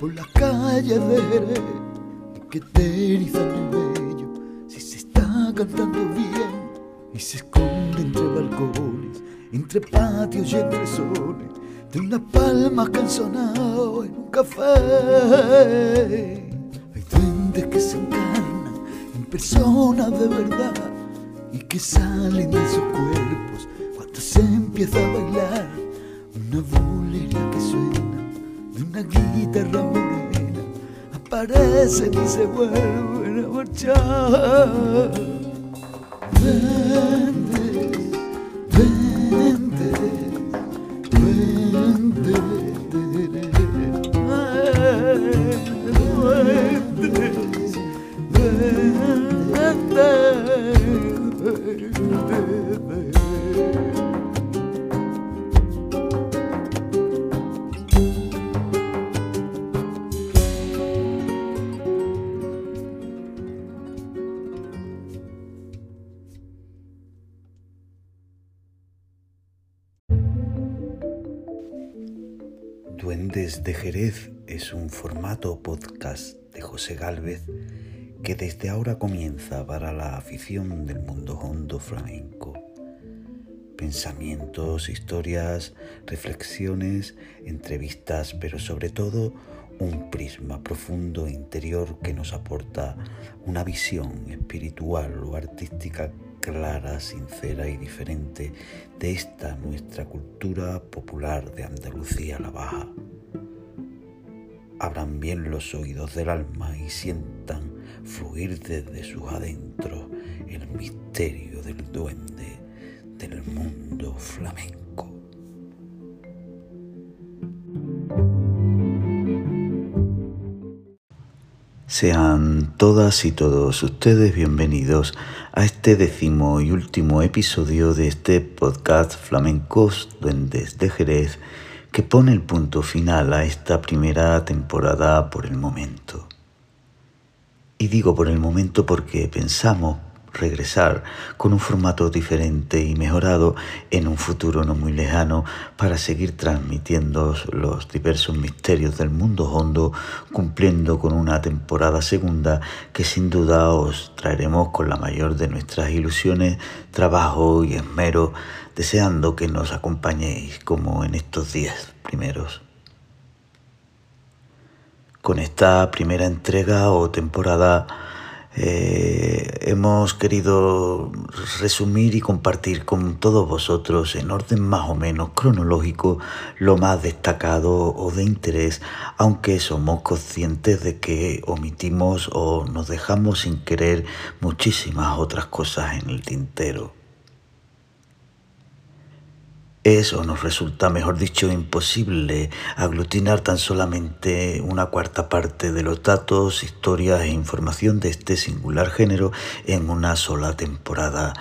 por las calles de que te erizan el vello si se está cantando bien y se esconde entre balcones, entre patios y entre soles de unas palmas que en un café. Hay duendes que se encarnan en personas de verdad y que salen de sus cuerpos cuando se empieza a bailar una bulería que suena de una guitarra morena. Aparecen y se vuelven a marchar. Duendes, Duendes de Jerez es un formato podcast de José Gálvez que desde ahora comienza para la afición del mundo hondo flamenco. Pensamientos, historias, reflexiones, entrevistas, pero sobre todo un prisma profundo e interior que nos aporta una visión espiritual o artística clara, sincera y diferente de esta nuestra cultura popular de Andalucía la Baja. Abran bien los oídos del alma y sientan fluir desde sus adentros el misterio del duende del mundo flamenco. Sean todas y todos ustedes bienvenidos a este décimo y último episodio de este podcast Flamencos Duendes de Jerez que pone el punto final a esta primera temporada por el momento. Y digo por el momento porque pensamos regresar con un formato diferente y mejorado en un futuro no muy lejano para seguir transmitiendo los diversos misterios del mundo hondo, cumpliendo con una temporada segunda que sin duda os traeremos con la mayor de nuestras ilusiones, trabajo y esmero, deseando que nos acompañéis como en estos días primeros. Con esta primera entrega o temporada eh, hemos querido resumir y compartir con todos vosotros en orden más o menos cronológico lo más destacado o de interés, aunque somos conscientes de que omitimos o nos dejamos sin querer muchísimas otras cosas en el tintero. Es o nos resulta, mejor dicho, imposible aglutinar tan solamente una cuarta parte de los datos, historias e información de este singular género en una sola temporada.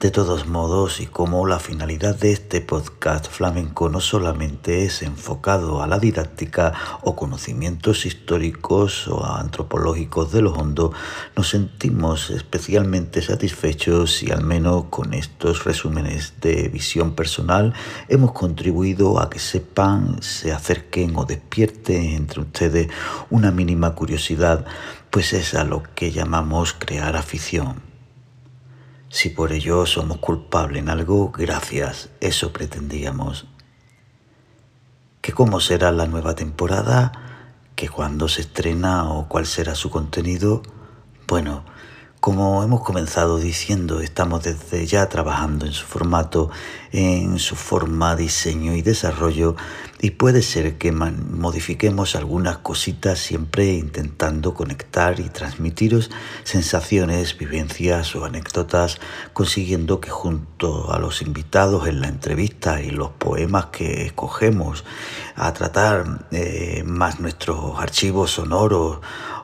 De todos modos, y como la finalidad de este podcast flamenco no solamente es enfocado a la didáctica o conocimientos históricos o antropológicos de lo hondo, nos sentimos especialmente satisfechos y al menos con estos resúmenes de visión personal hemos contribuido a que sepan, se acerquen o despierten entre ustedes una mínima curiosidad, pues es a lo que llamamos crear afición. Si por ello somos culpables en algo, gracias, eso pretendíamos. ¿Que cómo será la nueva temporada? ¿Que cuándo se estrena o cuál será su contenido? Bueno, como hemos comenzado diciendo, estamos desde ya trabajando en su formato, en su forma, diseño y desarrollo y puede ser que modifiquemos algunas cositas siempre intentando conectar y transmitiros sensaciones, vivencias o anécdotas, consiguiendo que junto a los invitados en la entrevista y los poemas que escogemos a tratar eh, más nuestros archivos sonoros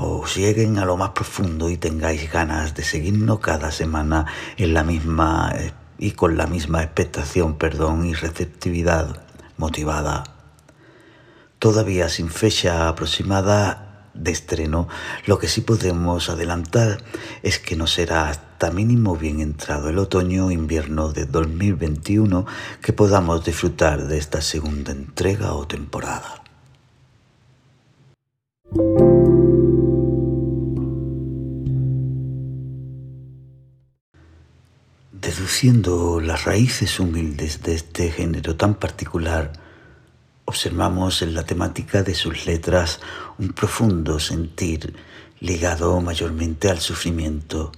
os lleguen a lo más profundo y tengáis ganas de seguirnos cada semana en la misma eh, y con la misma expectación, perdón, y receptividad motivada. Todavía sin fecha aproximada de estreno, lo que sí podemos adelantar es que no será hasta mínimo bien entrado el otoño-invierno de 2021 que podamos disfrutar de esta segunda entrega o temporada. Introduciendo las raíces humildes de este género tan particular, observamos en la temática de sus letras un profundo sentir ligado mayormente al sufrimiento,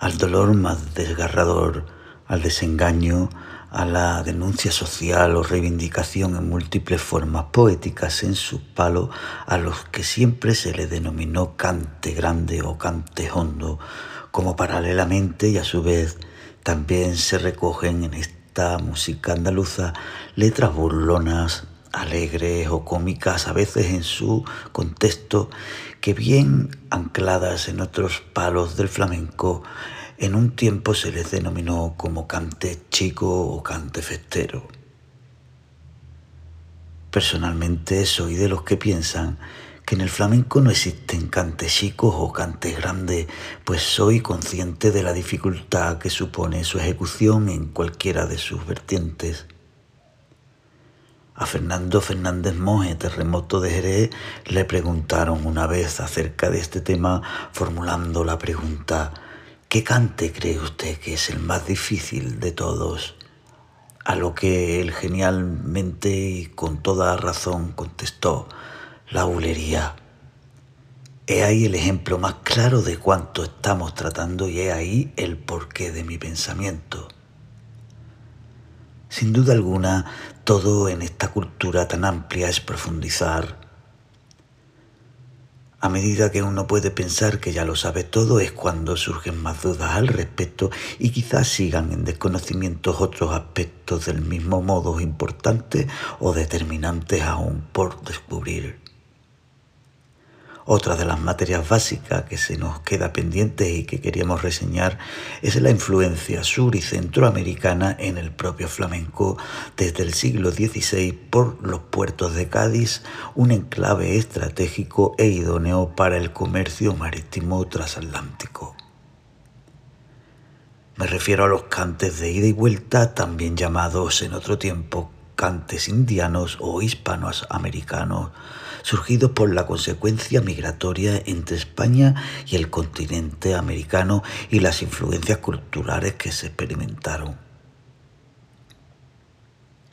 al dolor más desgarrador, al desengaño, a la denuncia social o reivindicación en múltiples formas poéticas en su palo, a los que siempre se le denominó cante grande o cante hondo, como paralelamente y a su vez también se recogen en esta música andaluza letras burlonas, alegres o cómicas, a veces en su contexto, que bien ancladas en otros palos del flamenco, en un tiempo se les denominó como cante chico o cante festero. Personalmente soy de los que piensan que en el flamenco no existen cantes chicos o cantes grandes, pues soy consciente de la dificultad que supone su ejecución en cualquiera de sus vertientes. A Fernando Fernández Moje, terremoto de Jerez, le preguntaron una vez acerca de este tema, formulando la pregunta, ¿Qué cante cree usted que es el más difícil de todos? A lo que él genialmente y con toda razón contestó, la bulería. He ahí el ejemplo más claro de cuánto estamos tratando y he ahí el porqué de mi pensamiento. Sin duda alguna, todo en esta cultura tan amplia es profundizar, a medida que uno puede pensar que ya lo sabe todo es cuando surgen más dudas al respecto y quizás sigan en desconocimientos otros aspectos del mismo modo importantes o determinantes aún por descubrir. Otra de las materias básicas que se nos queda pendiente y que queríamos reseñar es la influencia sur y centroamericana en el propio flamenco desde el siglo XVI por los puertos de Cádiz, un enclave estratégico e idóneo para el comercio marítimo transatlántico. Me refiero a los cantes de ida y vuelta, también llamados en otro tiempo cantes indianos o hispanos americanos surgido por la consecuencia migratoria entre España y el continente americano y las influencias culturales que se experimentaron.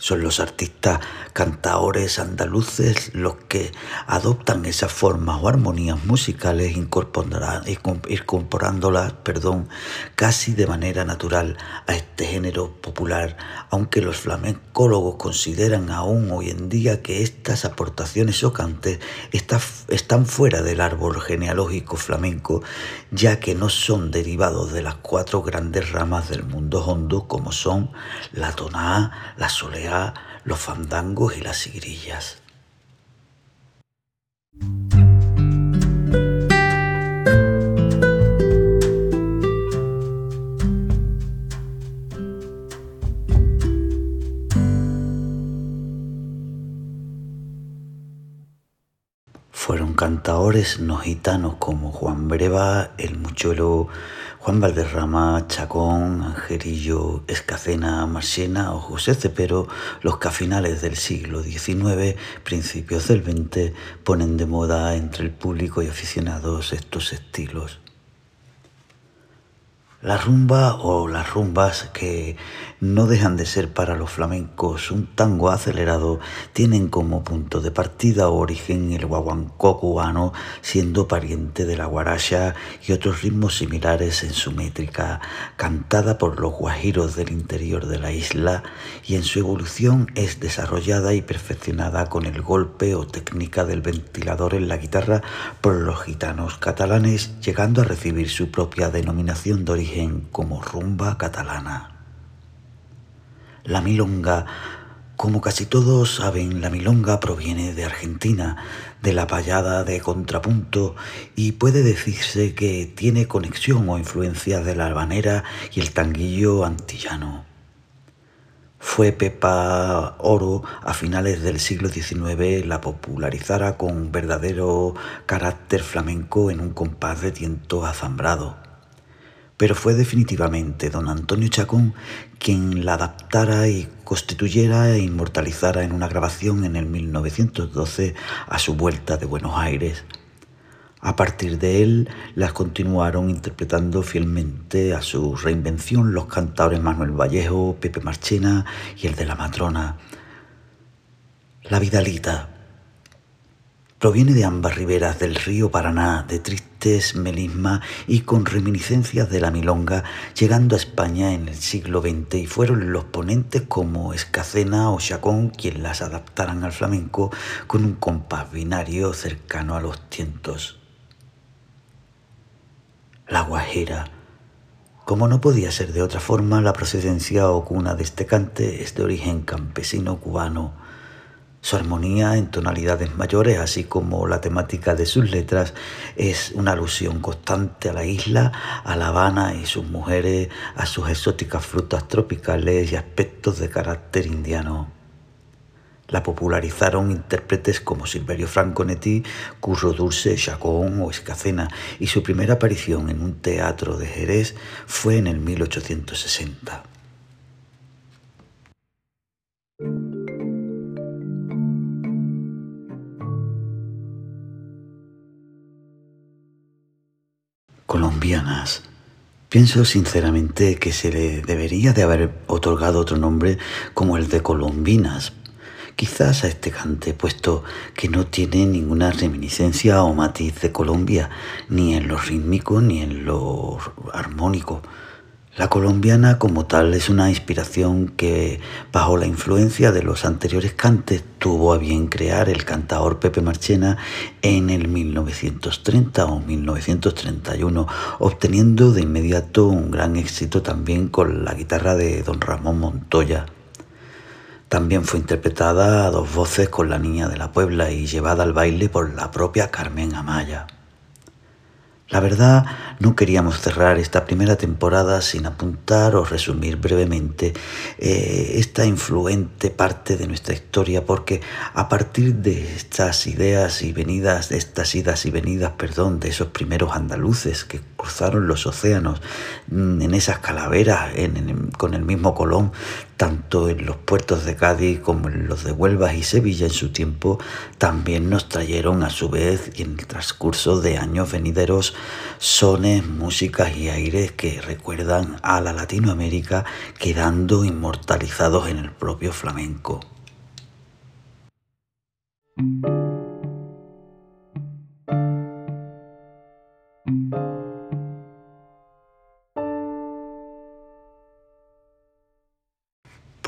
Son los artistas cantaores andaluces los que adoptan esas formas o armonías musicales incorporándolas perdón, casi de manera natural a este género popular, aunque los flamencólogos consideran aún hoy en día que estas aportaciones o cantes están fuera del árbol genealógico flamenco, ya que no son derivados de las cuatro grandes ramas del mundo hondo como son la toná, la soleá, los fandangos y las sigrillas. Fueron cantadores no gitanos como Juan Breva, el Muchuelo, Juan Valderrama, Chacón, Angerillo, Escacena, Marchena o José Cepero, los que a finales del siglo XIX, principios del XX, ponen de moda entre el público y aficionados estos estilos. La rumba o las rumbas que no dejan de ser para los flamencos un tango acelerado tienen como punto de partida o origen el guaguancó cubano siendo pariente de la guaracha y otros ritmos similares en su métrica, cantada por los guajiros del interior de la isla y en su evolución es desarrollada y perfeccionada con el golpe o técnica del ventilador en la guitarra por los gitanos catalanes llegando a recibir su propia denominación de origen como rumba catalana. La milonga, como casi todos saben, la milonga proviene de Argentina, de la payada de contrapunto y puede decirse que tiene conexión o influencia de la albanera y el tanguillo antillano. Fue Pepa Oro a finales del siglo XIX la popularizara con verdadero carácter flamenco en un compás de tiento azambrado pero fue definitivamente don Antonio Chacón quien la adaptara y constituyera e inmortalizara en una grabación en el 1912 a su vuelta de Buenos Aires. A partir de él las continuaron interpretando fielmente a su reinvención los cantadores Manuel Vallejo, Pepe Marchena y el de la matrona. La Vidalita proviene de ambas riberas del río Paraná, de tristes melisma y con reminiscencias de la milonga, llegando a España en el siglo XX y fueron los ponentes como Escacena o Chacón quien las adaptaran al flamenco con un compás binario cercano a los tientos la Guajira. Como no podía ser de otra forma, la procedencia o cuna de este cante es de origen campesino cubano. Su armonía en tonalidades mayores, así como la temática de sus letras, es una alusión constante a la isla, a La Habana y sus mujeres, a sus exóticas frutas tropicales y aspectos de carácter indiano. La popularizaron intérpretes como Silverio Franconetti, Curro Dulce, Chacón o Escacena y su primera aparición en un teatro de Jerez fue en el 1860. Colombianas. Pienso sinceramente que se le debería de haber otorgado otro nombre como el de colombinas, quizás a este cante, puesto que no tiene ninguna reminiscencia o matiz de Colombia, ni en lo rítmico ni en lo armónico. La colombiana como tal es una inspiración que, bajo la influencia de los anteriores cantes, tuvo a bien crear el cantador Pepe Marchena en el 1930 o 1931, obteniendo de inmediato un gran éxito también con la guitarra de don Ramón Montoya. También fue interpretada a dos voces con la Niña de la Puebla y llevada al baile por la propia Carmen Amaya. La verdad, no queríamos cerrar esta primera temporada sin apuntar o resumir brevemente eh, esta influente parte de nuestra historia, porque a partir de estas ideas y venidas, de estas idas y venidas, perdón, de esos primeros andaluces que cruzaron los océanos mm, en esas calaveras con el mismo Colón, tanto en los puertos de Cádiz como en los de Huelva y Sevilla en su tiempo, también nos trajeron a su vez y en el transcurso de años venideros sones, músicas y aires que recuerdan a la Latinoamérica quedando inmortalizados en el propio flamenco.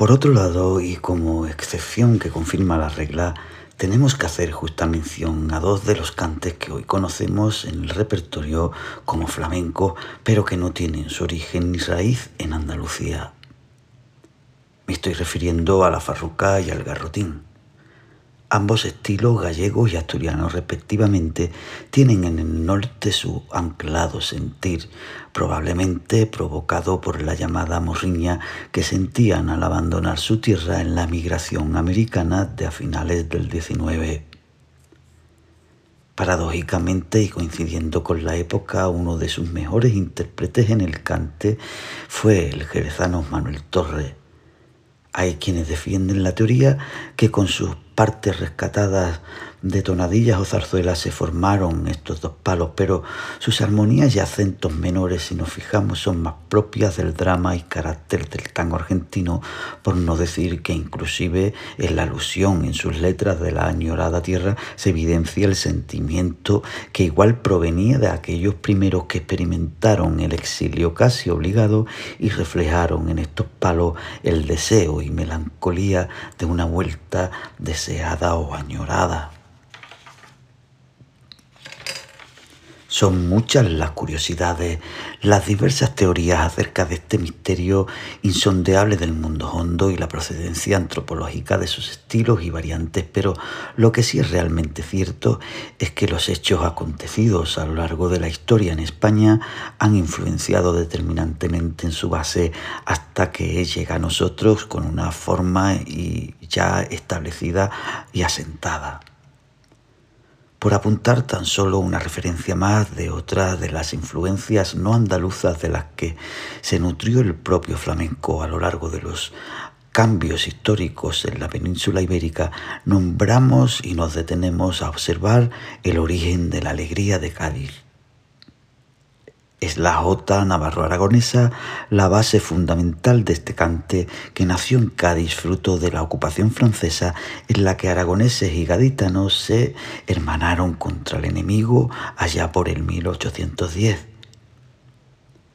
Por otro lado, y como excepción que confirma la regla, tenemos que hacer justa mención a dos de los cantes que hoy conocemos en el repertorio como flamenco, pero que no tienen su origen ni raíz en Andalucía. Me estoy refiriendo a la farruca y al garrotín. Ambos estilos, gallegos y asturianos respectivamente, tienen en el norte su anclado sentir, probablemente provocado por la llamada morriña que sentían al abandonar su tierra en la migración americana de a finales del XIX. Paradójicamente y coincidiendo con la época, uno de sus mejores intérpretes en el cante fue el jerezano Manuel Torres. Hay quienes defienden la teoría que con sus partes rescatadas de tonadillas o zarzuelas se formaron estos dos palos, pero sus armonías y acentos menores, si nos fijamos, son más propias del drama y carácter del tango argentino, por no decir que inclusive en la alusión en sus letras de la añorada tierra se evidencia el sentimiento que igual provenía de aquellos primeros que experimentaron el exilio casi obligado y reflejaron en estos palos el deseo y melancolía de una vuelta deseada o añorada. Son muchas las curiosidades, las diversas teorías acerca de este misterio insondeable del mundo hondo y la procedencia antropológica de sus estilos y variantes, pero lo que sí es realmente cierto es que los hechos acontecidos a lo largo de la historia en España han influenciado determinantemente en su base hasta que llega a nosotros con una forma ya establecida y asentada por apuntar tan solo una referencia más de otra de las influencias no andaluzas de las que se nutrió el propio flamenco a lo largo de los cambios históricos en la península ibérica, nombramos y nos detenemos a observar el origen de la alegría de Cádiz es la jota navarro-aragonesa la base fundamental de este cante que nació en Cádiz fruto de la ocupación francesa en la que aragoneses y gaditanos se hermanaron contra el enemigo allá por el 1810.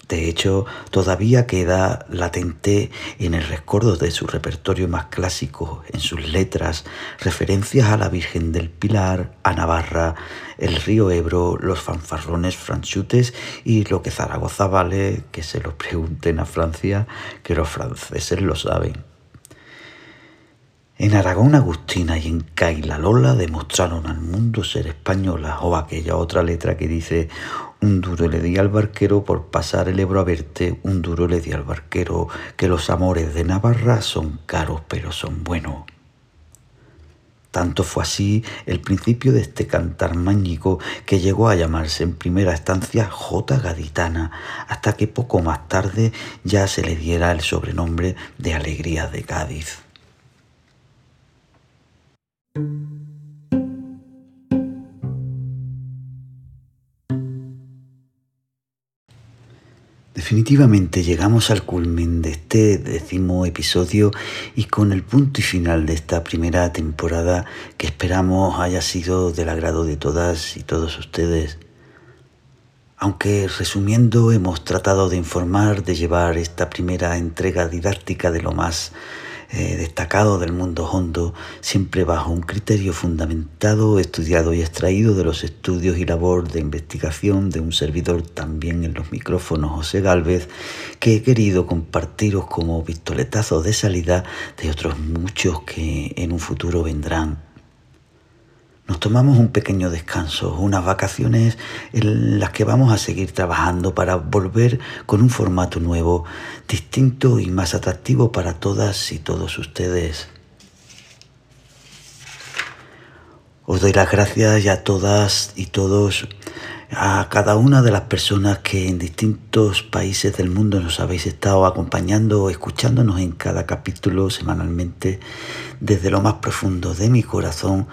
De hecho, todavía queda latente en el recuerdo de su repertorio más clásico, en sus letras, referencias a la Virgen del Pilar, a Navarra, el río Ebro, los fanfarrones franchutes y lo que Zaragoza vale, que se lo pregunten a Francia, que los franceses lo saben. En Aragón Agustina y en Lola demostraron al mundo ser española o aquella otra letra que dice un duro le di al barquero por pasar el Ebro a verte, un duro le di al barquero que los amores de Navarra son caros pero son buenos. Tanto fue así el principio de este cantar mágico que llegó a llamarse en primera estancia Jota Gaditana, hasta que poco más tarde ya se le diera el sobrenombre de Alegría de Cádiz. Definitivamente llegamos al culmen de este décimo episodio y con el punto y final de esta primera temporada que esperamos haya sido del agrado de todas y todos ustedes. Aunque resumiendo hemos tratado de informar, de llevar esta primera entrega didáctica de lo más eh, destacado del mundo hondo, siempre bajo un criterio fundamentado, estudiado y extraído de los estudios y labor de investigación de un servidor también en los micrófonos José Galvez, que he querido compartiros como pistoletazos de salida de otros muchos que en un futuro vendrán nos tomamos un pequeño descanso, unas vacaciones en las que vamos a seguir trabajando para volver con un formato nuevo, distinto y más atractivo para todas y todos ustedes. Os doy las gracias a todas y todos, a cada una de las personas que en distintos países del mundo nos habéis estado acompañando escuchándonos en cada capítulo semanalmente. Desde lo más profundo de mi corazón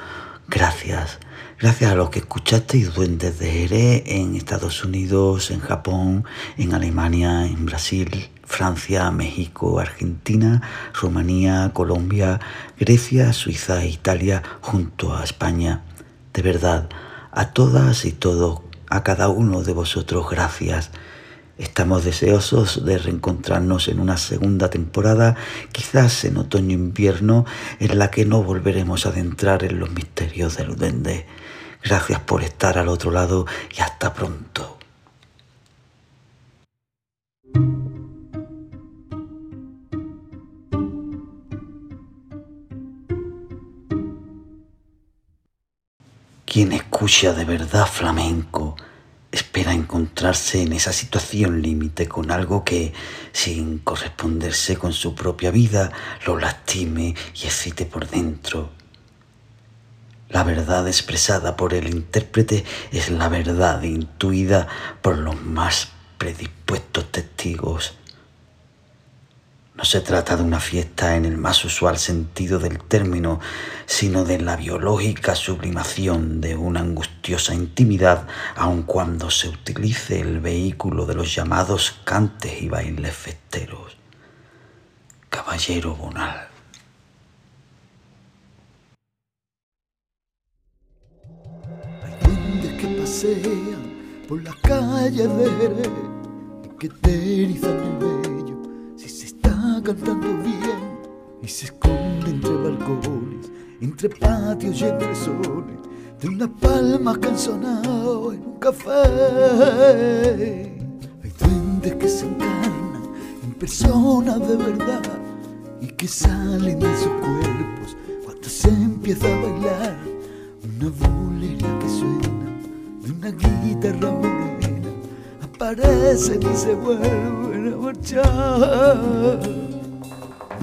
Gracias. Gracias a los que escuchasteis Duendes de Jerez en Estados Unidos, en Japón, en Alemania, en Brasil, Francia, México, Argentina, Rumanía, Colombia, Grecia, Suiza e Italia, junto a España. De verdad, a todas y todos, a cada uno de vosotros, gracias. Estamos deseosos de reencontrarnos en una segunda temporada, quizás en otoño-invierno, en la que no volveremos a adentrar en los misterios del duende. Gracias por estar al otro lado y hasta pronto. Quien escucha de verdad flamenco, espera encontrarse en esa situación límite con algo que, sin corresponderse con su propia vida, lo lastime y excite por dentro. La verdad expresada por el intérprete es la verdad intuida por los más predispuestos testigos. No se trata de una fiesta en el más usual sentido del término, sino de la biológica sublimación de una angustiosa intimidad, aun cuando se utilice el vehículo de los llamados cantes y bailes festeros. Caballero Bonal. Hay que pasean por las calles de que te cantando bien y se esconde entre balcones, entre patios y entre soles, de una palma canzonado en un café. Hay duendes que se encarnan en personas de verdad y que salen de sus cuerpos cuando se empieza a bailar una bulería que suena de una guitarra morena aparecen y se vuelven a marchar.